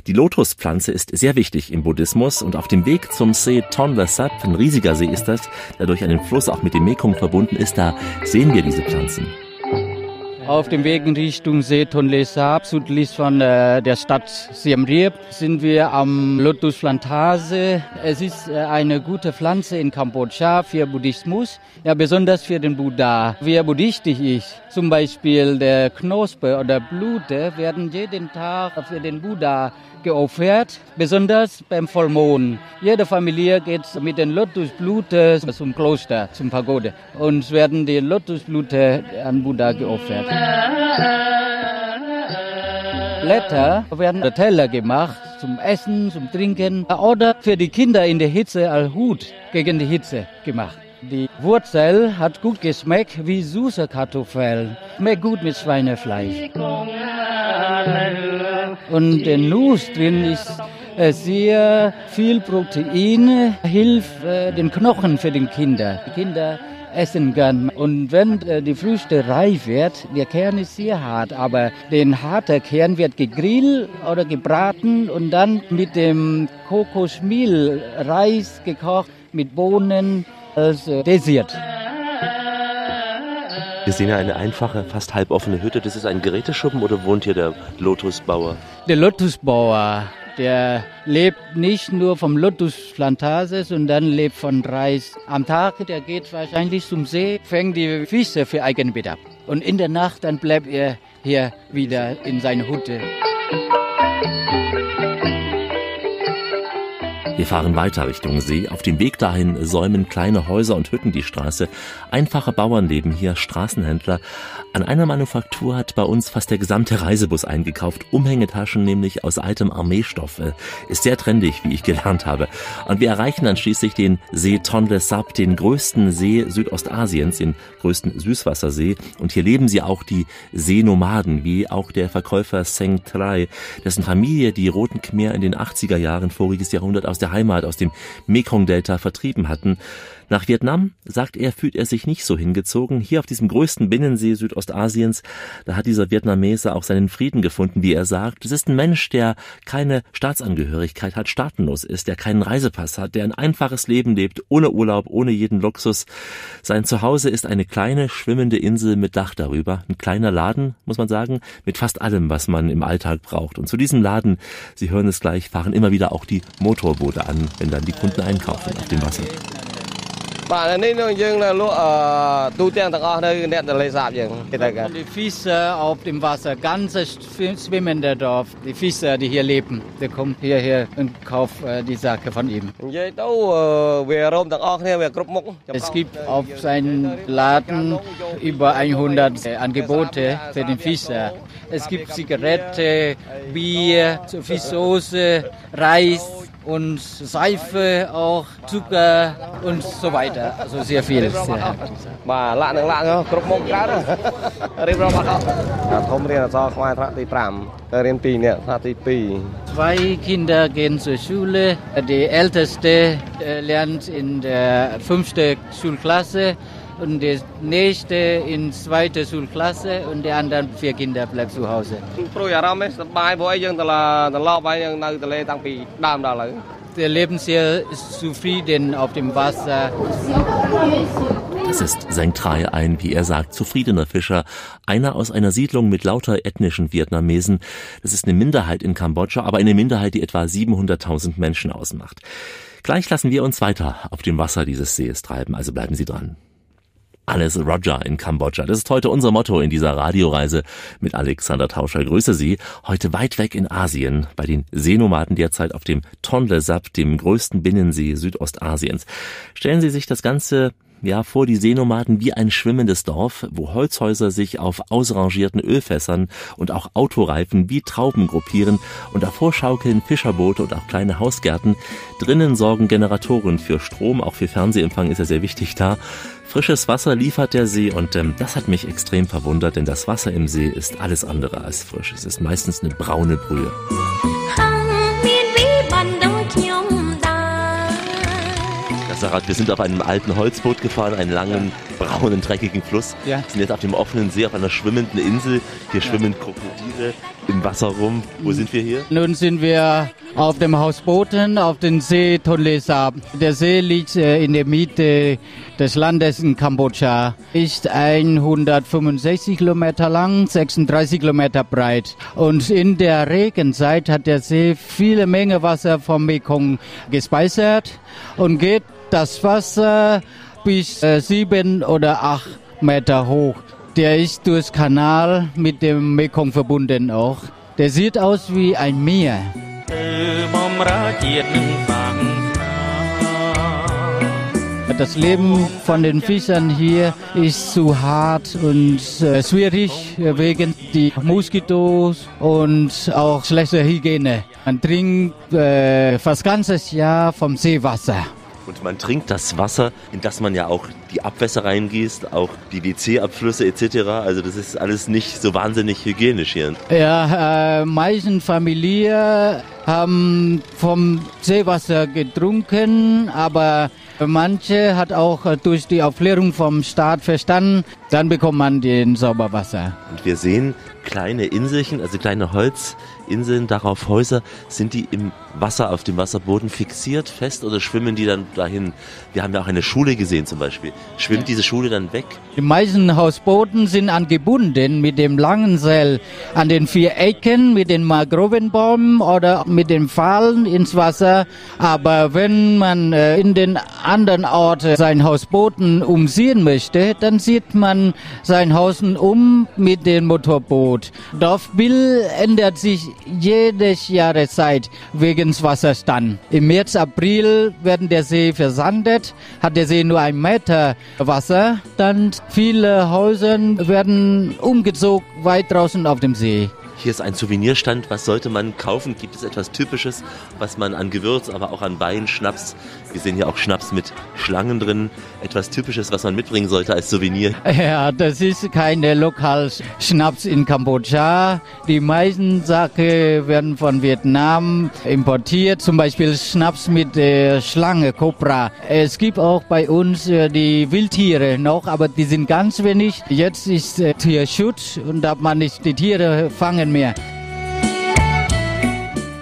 Speaker 1: Die Lotuspflanze ist sehr wichtig im Buddhismus und auf dem Weg zum See Tonle Sap, ein riesiger See ist das, der durch einen Fluss auch mit dem Mekong verbunden ist, da sehen wir diese Pflanzen.
Speaker 3: Auf dem Weg in Richtung See Tonle Sap, südlich von äh, der Stadt Siem Reap, sind wir am Lotusplantage. Es ist äh, eine gute Pflanze in Kambodscha für Buddhismus, ja besonders für den Buddha. Wer buddhistisch ist, zum Beispiel der Knospe oder Blute, werden jeden Tag für den Buddha geopfert, besonders beim Vollmond. Jede Familie geht mit den Lotusblüten zum Kloster, zum Pagode und werden die Lotusblüten an Buddha geopfert. Blätter werden Teller gemacht zum Essen, zum Trinken oder für die Kinder in der Hitze als Hut gegen die Hitze gemacht. Die Wurzel hat gut geschmeckt wie süße Kartoffeln. Schmeckt gut mit Schweinefleisch. Und der Nuss drin ist äh, sehr viel Protein, hilft äh, den Knochen für den Kinder. Die Kinder essen gern. Und wenn äh, die Früchte reif wird, der Kern ist sehr hart, aber den harten Kern wird gegrillt oder gebraten und dann mit dem Kokosmehl, Reis gekocht, mit Bohnen als Dessert.
Speaker 1: Wir sehen ja eine einfache, fast halboffene Hütte. Das ist ein Geräteschuppen oder wohnt hier der Lotusbauer?
Speaker 3: Der Lotusbauer, der lebt nicht nur vom Lotusplantage, sondern lebt von Reis. Am Tag, der geht wahrscheinlich zum See, fängt die Fische für Eigenbedarf. Und in der Nacht, dann bleibt er hier wieder in seiner Hütte.
Speaker 1: Wir fahren weiter Richtung See. Auf dem Weg dahin säumen kleine Häuser und Hütten die Straße. Einfache Bauern leben hier, Straßenhändler. An einer Manufaktur hat bei uns fast der gesamte Reisebus eingekauft. Umhängetaschen nämlich aus altem Armeestoff. Ist sehr trendig, wie ich gelernt habe. Und wir erreichen dann schließlich den See Tonle Sap, den größten See Südostasiens, den größten Süßwassersee. Und hier leben sie auch die Seenomaden, wie auch der Verkäufer Seng Trai, dessen Familie die Roten Khmer in den 80er Jahren voriges Jahrhundert aus der Heimat, aus dem Mekong-Delta vertrieben hatten. Nach Vietnam, sagt er, fühlt er sich nicht so hingezogen. Hier auf diesem größten Binnensee Südostasiens, da hat dieser Vietnamese auch seinen Frieden gefunden, wie er sagt. Es ist ein Mensch, der keine Staatsangehörigkeit hat, staatenlos ist, der keinen Reisepass hat, der ein einfaches Leben lebt, ohne Urlaub, ohne jeden Luxus. Sein Zuhause ist eine kleine, schwimmende Insel mit Dach darüber. Ein kleiner Laden, muss man sagen, mit fast allem, was man im Alltag braucht. Und zu diesem Laden, Sie hören es gleich, fahren immer wieder auch die Motorboote an, wenn dann die Kunden einkaufen auf dem Wasser.
Speaker 8: បាទនេះនឹងយើងនៅលក់អឺទូទាំងទាំងអស់នៅអ្នកទន្លេសាបយើងគេទៅกัน
Speaker 3: Und die Fischer auf dem Wasser, ganze schwimmende Dorf, die Fischer, die hier leben, die kommen hierher und kaufen äh, die Sache von ihm.
Speaker 8: និយាយទៅអឺវារោមទាំងអស់គ្នាវាគ្រប់មុខ
Speaker 3: Es gibt auf seinem Laden über 100 Angebote für den Fischer. Es gibt Zigarette, Bier, Fischsoße, Reis und Seife auch, Zucker und so weiter. Also sehr viel. Sehr
Speaker 8: បាទលាក់នឹងលាក់គ្រប់មុខច្រើនរៀបរាប់អត់ដល់ធំរៀនអក្សរខ្មែរថ្នាក់ទី5ទៅរៀន2នាក់ថ្នាក់ទី2
Speaker 3: Zwei Kinder gehen zur Schule. Die älteste äh, lernt in der fünften Schulklasse und die nächste in zweite Schulklasse und die anderen vier Kinder bleiben zu Hause.
Speaker 8: ព្រួយអារម្មណ៍សប្បាយព្រោះអីយើងត្រឡប់ត្រឡប់ហើយយើងនៅទន្លេតាំងពីដើមដល់ឥឡូវ
Speaker 3: wir leben sehr zufrieden auf dem Wasser.
Speaker 1: Das ist Seng Trai, ein, wie er sagt, zufriedener Fischer, einer aus einer Siedlung mit lauter ethnischen Vietnamesen. Das ist eine Minderheit in Kambodscha, aber eine Minderheit, die etwa 700.000 Menschen ausmacht. Gleich lassen wir uns weiter auf dem Wasser dieses Sees treiben, also bleiben Sie dran. Alles Roger in Kambodscha. Das ist heute unser Motto in dieser Radioreise mit Alexander Tauscher. Grüße Sie. Heute weit weg in Asien, bei den Seenomaden derzeit auf dem Tonle Sap, dem größten Binnensee Südostasiens. Stellen Sie sich das Ganze ja, vor die Seenomaden wie ein schwimmendes Dorf, wo Holzhäuser sich auf ausrangierten Ölfässern und auch Autoreifen wie Trauben gruppieren und davor schaukeln Fischerboote und auch kleine Hausgärten. Drinnen sorgen Generatoren für Strom, auch für Fernsehempfang ist ja sehr wichtig da. Frisches Wasser liefert der See und ähm, das hat mich extrem verwundert, denn das Wasser im See ist alles andere als frisch. Es ist meistens eine braune Brühe. Sarat, wir sind auf einem alten Holzboot gefahren, einen langen, braunen, dreckigen Fluss.
Speaker 3: Ja.
Speaker 1: Wir sind jetzt auf dem offenen See, auf einer schwimmenden Insel. Hier schwimmen Krokodile im Wasser rum. Wo sind wir hier?
Speaker 3: Nun sind wir auf dem Hausbooten auf dem See Tonle Sap. Der See liegt äh, in der Mitte des Landes in Kambodscha, ist 165 Kilometer lang, 36 Kilometer breit. Und in der Regenzeit hat der See viele Menge Wasser vom Mekong gespeichert und geht das Wasser bis äh, sieben oder acht Meter hoch. Der ist durchs Kanal mit dem Mekong verbunden auch. Der sieht aus wie ein Meer. Das Leben von den Fischern hier ist zu hart und äh, schwierig wegen die Moskitos und auch schlechter Hygiene. Man trinkt äh, fast ganzes Jahr vom Seewasser.
Speaker 1: Und man trinkt das Wasser, in das man ja auch die Abwässer reingießt, auch die WC-Abflüsse etc. Also das ist alles nicht so wahnsinnig hygienisch hier.
Speaker 3: Ja, äh, meisten Familien haben vom Seewasser getrunken, aber manche hat auch äh, durch die Aufklärung vom Staat verstanden, dann bekommt man den Sauberwasser.
Speaker 1: Und wir sehen kleine Inselchen, also kleine Holzinseln, darauf Häuser. Sind die im Wasser, auf dem Wasserboden fixiert, fest oder schwimmen die dann dahin? Wir haben ja auch eine Schule gesehen zum Beispiel. Schwimmt diese Schule dann weg?
Speaker 3: Die meisten Hausbooten sind angebunden mit dem langen Seil an den vier Ecken, mit den Mangrovenbäumen oder mit den Pfahlen ins Wasser. Aber wenn man äh, in den anderen Orten sein Hausbooten umsehen möchte, dann sieht man sein Haus um mit dem Motorboot. Dorfbild ändert sich jedes Jahreszeit wegen Wasserstand. Im März, April werden der See versandet, hat der See nur ein Meter Wasser, dann viele Häuser werden umgezogen weit draußen auf dem See.
Speaker 1: Hier ist ein Souvenirstand. Was sollte man kaufen? Gibt es etwas Typisches, was man an Gewürz, aber auch an Wein, Schnaps, wir sehen hier auch Schnaps mit Schlangen drin, etwas Typisches, was man mitbringen sollte als Souvenir?
Speaker 3: Ja, das ist keine lokales Schnaps in Kambodscha. Die meisten Sachen werden von Vietnam importiert, zum Beispiel Schnaps mit äh, Schlange, Cobra. Es gibt auch bei uns äh, die Wildtiere noch, aber die sind ganz wenig. Jetzt ist äh, Tierschutz und darf man nicht die Tiere fangen mehr.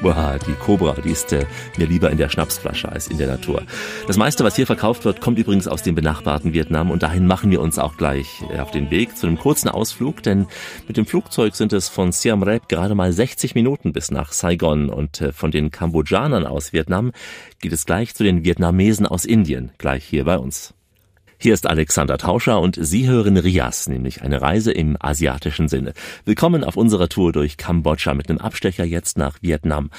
Speaker 1: Boah, die Cobra, die ist äh, mir lieber in der Schnapsflasche als in der Natur. Das meiste, was hier verkauft wird, kommt übrigens aus dem benachbarten Vietnam und dahin machen wir uns auch gleich äh, auf den Weg zu einem kurzen Ausflug, denn mit dem Flugzeug sind es von Siem Reap gerade mal 60 Minuten bis nach Saigon und äh, von den Kambodschanern aus Vietnam geht es gleich zu den Vietnamesen aus Indien, gleich hier bei uns. Hier ist Alexander Tauscher und Sie hören Rias, nämlich eine Reise im asiatischen Sinne. Willkommen auf unserer Tour durch Kambodscha mit einem Abstecher jetzt nach Vietnam.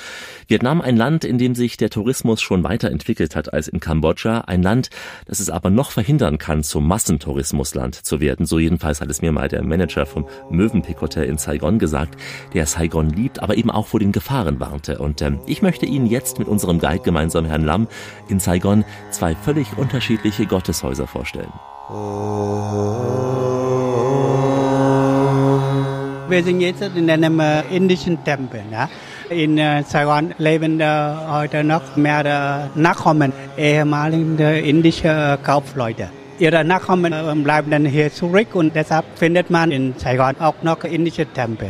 Speaker 1: Vietnam ein Land, in dem sich der Tourismus schon weiterentwickelt hat als in Kambodscha, ein Land, das es aber noch verhindern kann, zum Massentourismusland zu werden. So jedenfalls hat es mir mal der Manager vom Mövenpick Hotel in Saigon gesagt, der Saigon liebt, aber eben auch vor den Gefahren warnte. Und ähm, ich möchte Ihnen jetzt mit unserem Guide gemeinsam Herrn Lam in Saigon zwei völlig unterschiedliche Gotteshäuser vorstellen vorstellen.
Speaker 7: Wir sind jetzt in einem äh, indischen Tempel. Ja? In äh, Saigon leben äh, heute noch mehr Nachkommen ehemaliger indischer Kaufleute. Ihre Nachkommen bleiben dann hier zurück und deshalb findet man in Saigon auch noch indische Tempel.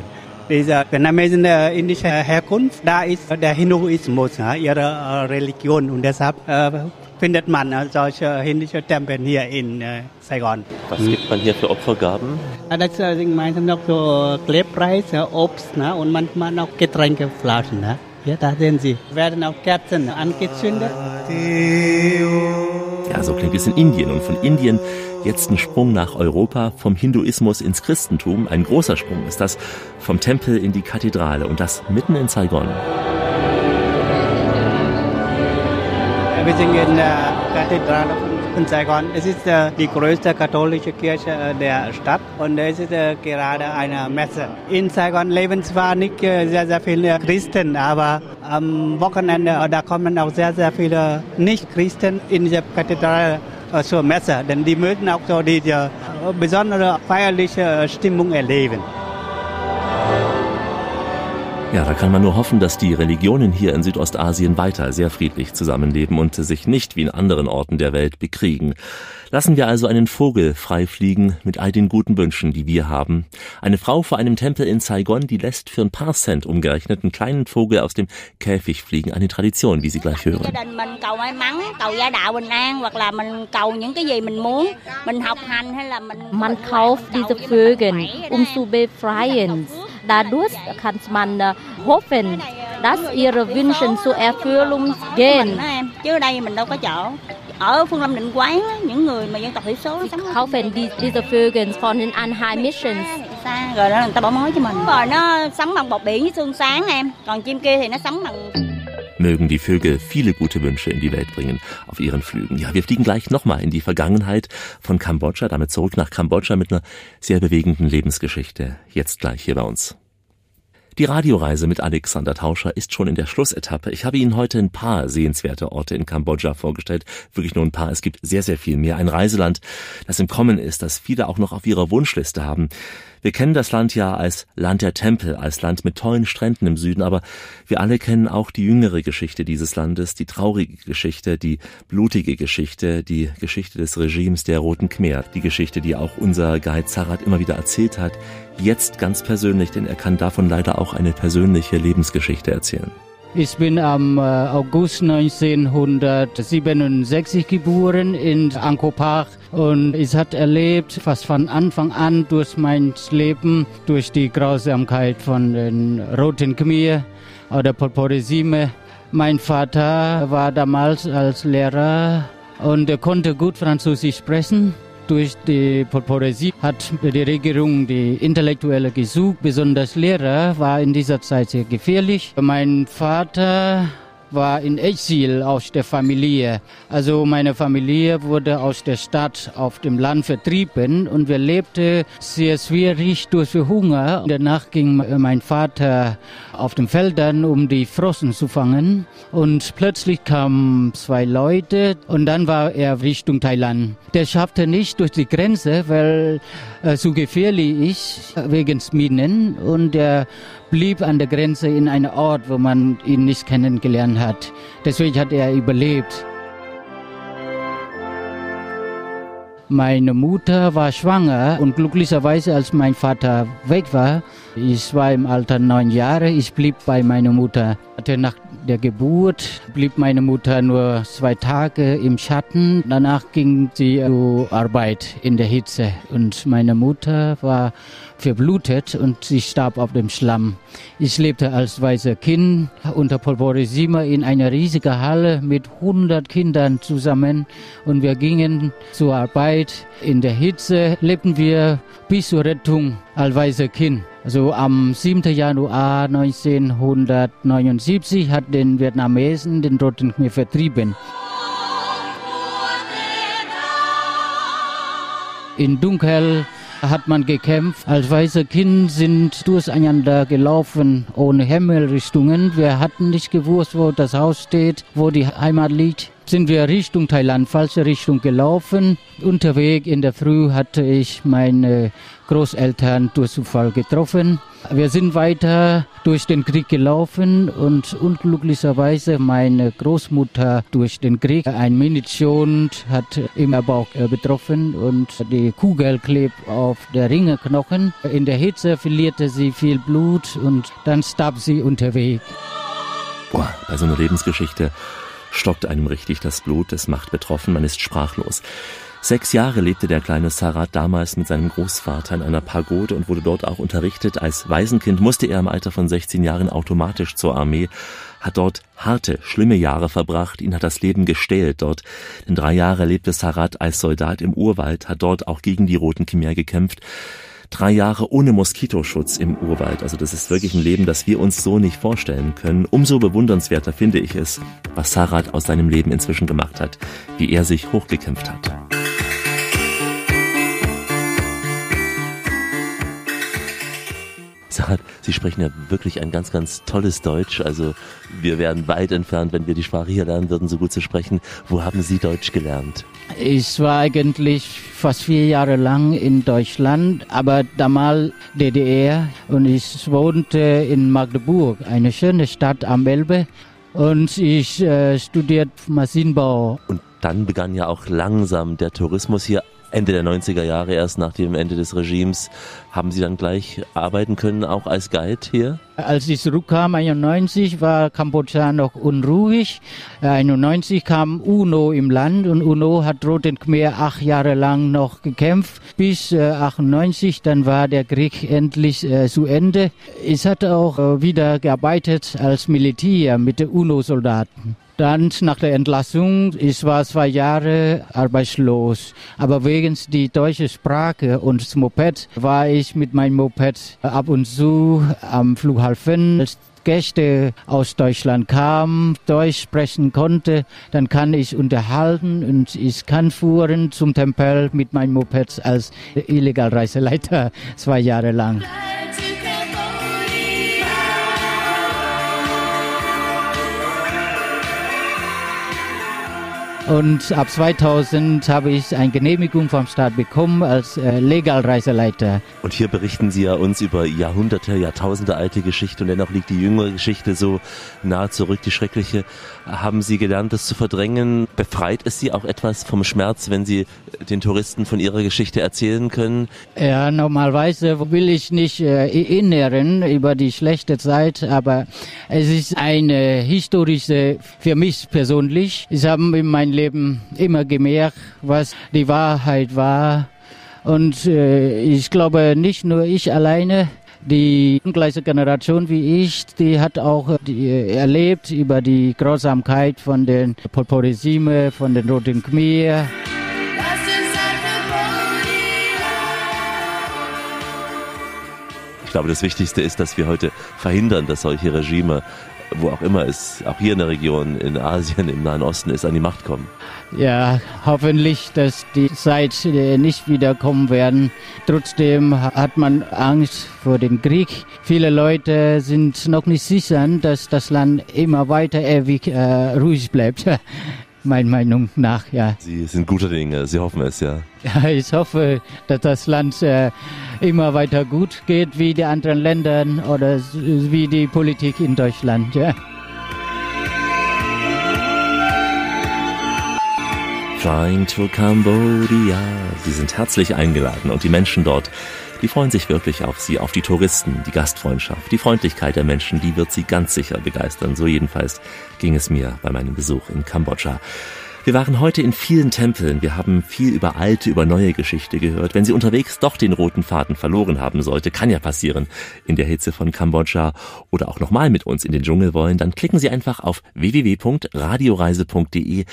Speaker 7: Diese vietnamesische indische Herkunft, da ist der Hinduismus, ihre Religion und deshalb findet man solche indische Tempel hier in äh, Saigon.
Speaker 1: Was gibt man hier für Opfergaben?
Speaker 7: Das sind meistens noch so Klebreis, Obst ne? und manchmal noch Getränkeflaschen. Ne? Ja, da sehen Sie, werden auch Kerzen angezündet.
Speaker 1: Ja, so klingt es in Indien und von Indien jetzt ein Sprung nach Europa, vom Hinduismus ins Christentum. Ein großer Sprung ist das vom Tempel in die Kathedrale und das mitten in Saigon.
Speaker 7: Wir sind in der Kathedrale in Saigon. Es ist äh, die größte katholische Kirche äh, der Stadt und es ist äh, gerade eine Messe. In Saigon leben zwar nicht sehr, sehr viele Christen, aber am Wochenende da kommen auch sehr, sehr viele Nicht-Christen in die Kathedrale zur Messe, denn die möchten auch so diese besondere feierliche Stimmung erleben.
Speaker 1: Ja, da kann man nur hoffen, dass die Religionen hier in Südostasien weiter sehr friedlich zusammenleben und sich nicht wie in anderen Orten der Welt bekriegen. Lassen wir also einen Vogel frei fliegen mit all den guten Wünschen, die wir haben. Eine Frau vor einem Tempel in Saigon, die lässt für ein paar Cent umgerechnet einen kleinen Vogel aus dem Käfig fliegen. Eine Tradition, wie Sie gleich hören.
Speaker 9: Man kauft diese Vögel, um zu befreien. Dadurch kann man hoffen, dass ihre Wünsche zur Erfüllung gehen.
Speaker 10: ở Phương Lâm Định Quán những người mà dân tộc thiểu số sống
Speaker 9: kaufen die, diese Vögel von den Einheimischen
Speaker 10: xa rồi đó người ta bỏ mối cho mình. Rồi nó sống bằng bọt biển với xương sáng em. Còn chim kia thì nó sống bằng
Speaker 1: Mögen die Vögel viele gute Wünsche in die Welt bringen auf ihren Flügen. Ja, wir fliegen gleich nochmal in die Vergangenheit von Kambodscha, damit zurück nach Kambodscha mit einer sehr bewegenden Lebensgeschichte. Jetzt gleich hier bei uns. Die Radioreise mit Alexander Tauscher ist schon in der Schlussetappe. Ich habe Ihnen heute ein paar sehenswerte Orte in Kambodscha vorgestellt. Wirklich nur ein paar. Es gibt sehr, sehr viel mehr. Ein Reiseland, das im Kommen ist, das viele auch noch auf ihrer Wunschliste haben. Wir kennen das Land ja als Land der Tempel, als Land mit tollen Stränden im Süden, aber wir alle kennen auch die jüngere Geschichte dieses Landes, die traurige Geschichte, die blutige Geschichte, die Geschichte des Regimes der Roten Khmer, die Geschichte, die auch unser Guide Zarat immer wieder erzählt hat, jetzt ganz persönlich, denn er kann davon leider auch eine persönliche Lebensgeschichte erzählen.
Speaker 3: Ich bin am äh, August 1967 geboren in Angkor Park und ich habe erlebt, fast von Anfang an durch mein Leben, durch die Grausamkeit von den Roten Khmer oder Pol Pot-Regime. Mein Vater war damals als Lehrer und konnte gut Französisch sprechen durch die Poesie hat die Regierung die Intellektuelle gesucht, besonders Lehrer war in dieser Zeit sehr gefährlich. Mein Vater war in Exil aus der Familie. Also meine Familie wurde aus der Stadt auf dem Land vertrieben und wir lebten sehr schwierig durch Hunger. Danach ging mein Vater auf den Feldern, um die Frossen zu fangen. Und plötzlich kamen zwei Leute und dann war er Richtung Thailand. Der schaffte nicht durch die Grenze, weil äh, zu gefährlich ist wegen Minen und er blieb an der Grenze in einem Ort, wo man ihn nicht kennengelernt hat. Deswegen hat er überlebt. Meine Mutter war schwanger und glücklicherweise, als mein Vater weg war, ich war im Alter neun Jahre, ich blieb bei meiner Mutter. Nach der Geburt blieb meine Mutter nur zwei Tage im Schatten. Danach ging sie zur Arbeit in der Hitze und meine Mutter war verblutet und sie starb auf dem Schlamm. Ich lebte als weißer Kind unter Polporisima in einer riesigen Halle mit 100 Kindern zusammen und wir gingen zur Arbeit. In der Hitze lebten wir bis zur Rettung als weißer Kind. Also am 7. Januar 1979 hat den Vietnamesen den Roten Khmer vertrieben. In Dunkel hat man gekämpft. Als weiße Kind sind durcheinander gelaufen, ohne Himmelrichtungen. Wir hatten nicht gewusst, wo das Haus steht, wo die Heimat liegt sind wir Richtung Thailand, falsche Richtung gelaufen. Unterwegs in der Früh hatte ich meine Großeltern durch Zufall getroffen. Wir sind weiter durch den Krieg gelaufen und unglücklicherweise meine Großmutter durch den Krieg ein Munition hat im Bauch äh, betroffen und die Kugel klebt auf der Ringeknochen. In der Hitze verlierte sie viel Blut und dann starb sie unterwegs.
Speaker 1: Boah, bei so einer Lebensgeschichte stockt einem richtig das Blut, es macht betroffen, man ist sprachlos. Sechs Jahre lebte der kleine Sarat damals mit seinem Großvater in einer Pagode und wurde dort auch unterrichtet. Als Waisenkind musste er im Alter von 16 Jahren automatisch zur Armee, hat dort harte, schlimme Jahre verbracht, ihn hat das Leben gestählt dort. Denn drei Jahre lebte Sarat als Soldat im Urwald, hat dort auch gegen die Roten Khmer gekämpft drei Jahre ohne Moskitoschutz im Urwald. Also das ist wirklich ein Leben, das wir uns so nicht vorstellen können. Umso bewundernswerter finde ich es, was Sarat aus seinem Leben inzwischen gemacht hat, wie er sich hochgekämpft hat. Sarat, Sie sprechen ja wirklich ein ganz, ganz tolles Deutsch. Also wir wären weit entfernt, wenn wir die Sprache hier lernen würden, so gut zu sprechen. Wo haben Sie Deutsch gelernt?
Speaker 3: Ich war eigentlich fast vier Jahre lang in Deutschland, aber damals DDR und ich wohnte in Magdeburg, eine schöne Stadt am Elbe und ich äh, studiert Maschinenbau.
Speaker 1: Und dann begann ja auch langsam der Tourismus hier Ende der 90er Jahre, erst nach dem Ende des Regimes, haben Sie dann gleich arbeiten können, auch als Guide hier?
Speaker 3: Als ich zurückkam, 91, war Kambodscha noch unruhig. 91 kam UNO im Land und UNO hat Roten Khmer acht Jahre lang noch gekämpft. Bis äh, 98, dann war der Krieg endlich äh, zu Ende. Ich hatte auch äh, wieder gearbeitet als Militär mit den UNO-Soldaten. Dann nach der Entlassung, ich war zwei Jahre arbeitslos. Aber wegen die deutsche Sprache und das Moped war ich mit meinem Moped ab und zu am Flughafen. Als Gäste aus Deutschland kamen, Deutsch sprechen konnte, dann kann ich unterhalten und ich kann fuhren zum Tempel mit meinem Moped als Illegalreiseleiter zwei Jahre lang. Und ab 2000 habe ich eine Genehmigung vom Staat bekommen als äh, Legalreiseleiter.
Speaker 1: Und hier berichten Sie ja uns über Jahrhunderte, Jahrtausende alte Geschichte und dennoch liegt die jüngere Geschichte so nah zurück, die schreckliche. Haben Sie gelernt, das zu verdrängen? Befreit es Sie auch etwas vom Schmerz, wenn Sie den Touristen von Ihrer Geschichte erzählen können?
Speaker 3: Ja, normalerweise will ich nicht äh, erinnern über die schlechte Zeit, aber es ist eine historische, für mich persönlich. Ich habe in meinem Leben immer gemerkt, was die Wahrheit war. Und äh, ich glaube, nicht nur ich alleine, die gleiche Generation wie ich, die hat auch die, äh, erlebt über die Grausamkeit von den Polporisime, von den Roten Khmer.
Speaker 1: Ich glaube, das Wichtigste ist, dass wir heute verhindern, dass solche Regime wo auch immer es auch hier in der Region, in Asien, im Nahen Osten ist, an die Macht kommen.
Speaker 3: Ja, hoffentlich, dass die Zeit äh, nicht wiederkommen werden. Trotzdem hat man Angst vor dem Krieg. Viele Leute sind noch nicht sicher, dass das Land immer weiter ewig äh, ruhig bleibt. Meiner Meinung nach, ja.
Speaker 1: Sie sind guter Dinge, Sie hoffen es, ja.
Speaker 3: Ja, ich hoffe, dass das Land äh, immer weiter gut geht wie die anderen Länder oder wie die Politik in Deutschland, ja.
Speaker 1: Flying to Cambodia. Sie sind herzlich eingeladen und die Menschen dort, die freuen sich wirklich auf Sie, auf die Touristen, die Gastfreundschaft, die Freundlichkeit der Menschen, die wird Sie ganz sicher begeistern. So jedenfalls ging es mir bei meinem Besuch in Kambodscha. Wir waren heute in vielen Tempeln. Wir haben viel über alte, über neue Geschichte gehört. Wenn Sie unterwegs doch den roten Faden verloren haben sollte, kann ja passieren in der Hitze von Kambodscha oder auch nochmal mit uns in den Dschungel wollen, dann klicken Sie einfach auf www.radioreise.de,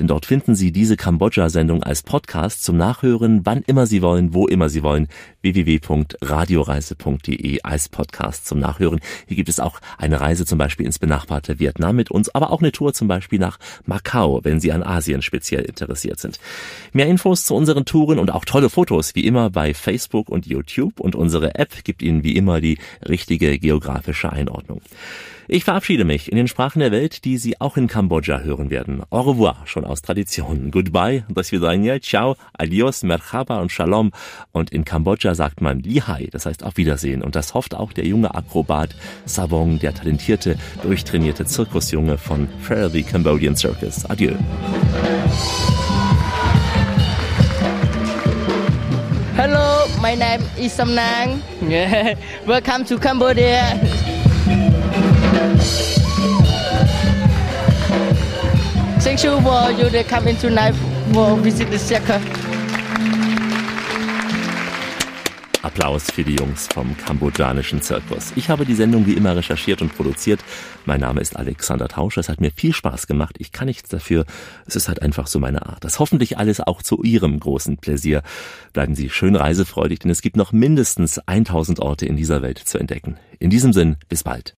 Speaker 1: denn dort finden Sie diese Kambodscha-Sendung als Podcast zum Nachhören, wann immer Sie wollen, wo immer Sie wollen. www.radioreise.de als Podcast zum Nachhören. Hier gibt es auch eine Reise zum Beispiel ins benachbarte Vietnam mit uns, aber auch eine Tour zum Beispiel nach Macau, wenn Sie an Asien speziell interessiert sind. Mehr Infos zu unseren Touren und auch tolle Fotos wie immer bei Facebook und YouTube und unsere App gibt Ihnen wie immer die richtige geografische Einordnung. Ich verabschiede mich in den Sprachen der Welt, die Sie auch in Kambodscha hören werden. Au revoir, schon aus Tradition. Goodbye, das Vidania, ciao, adios, merhaba und shalom. Und in Kambodscha sagt man Lihai, das heißt auf Wiedersehen. Und das hofft auch der junge Akrobat Savong, der talentierte, durchtrainierte Zirkusjunge von Fairly Cambodian Circus. Adieu.
Speaker 11: Hello, my name is Samnang. Welcome to Cambodia. Thank you for you to come in tonight for visit the circus.
Speaker 1: Applaus für die Jungs vom kambodschanischen Zirkus. Ich habe die Sendung wie immer recherchiert und produziert. Mein Name ist Alexander Tauscher. Es hat mir viel Spaß gemacht. Ich kann nichts dafür. Es ist halt einfach so meine Art. Das hoffentlich alles auch zu Ihrem großen Pläsier. Bleiben Sie schön reisefreudig, denn es gibt noch mindestens 1000 Orte in dieser Welt zu entdecken. In diesem Sinn, bis bald.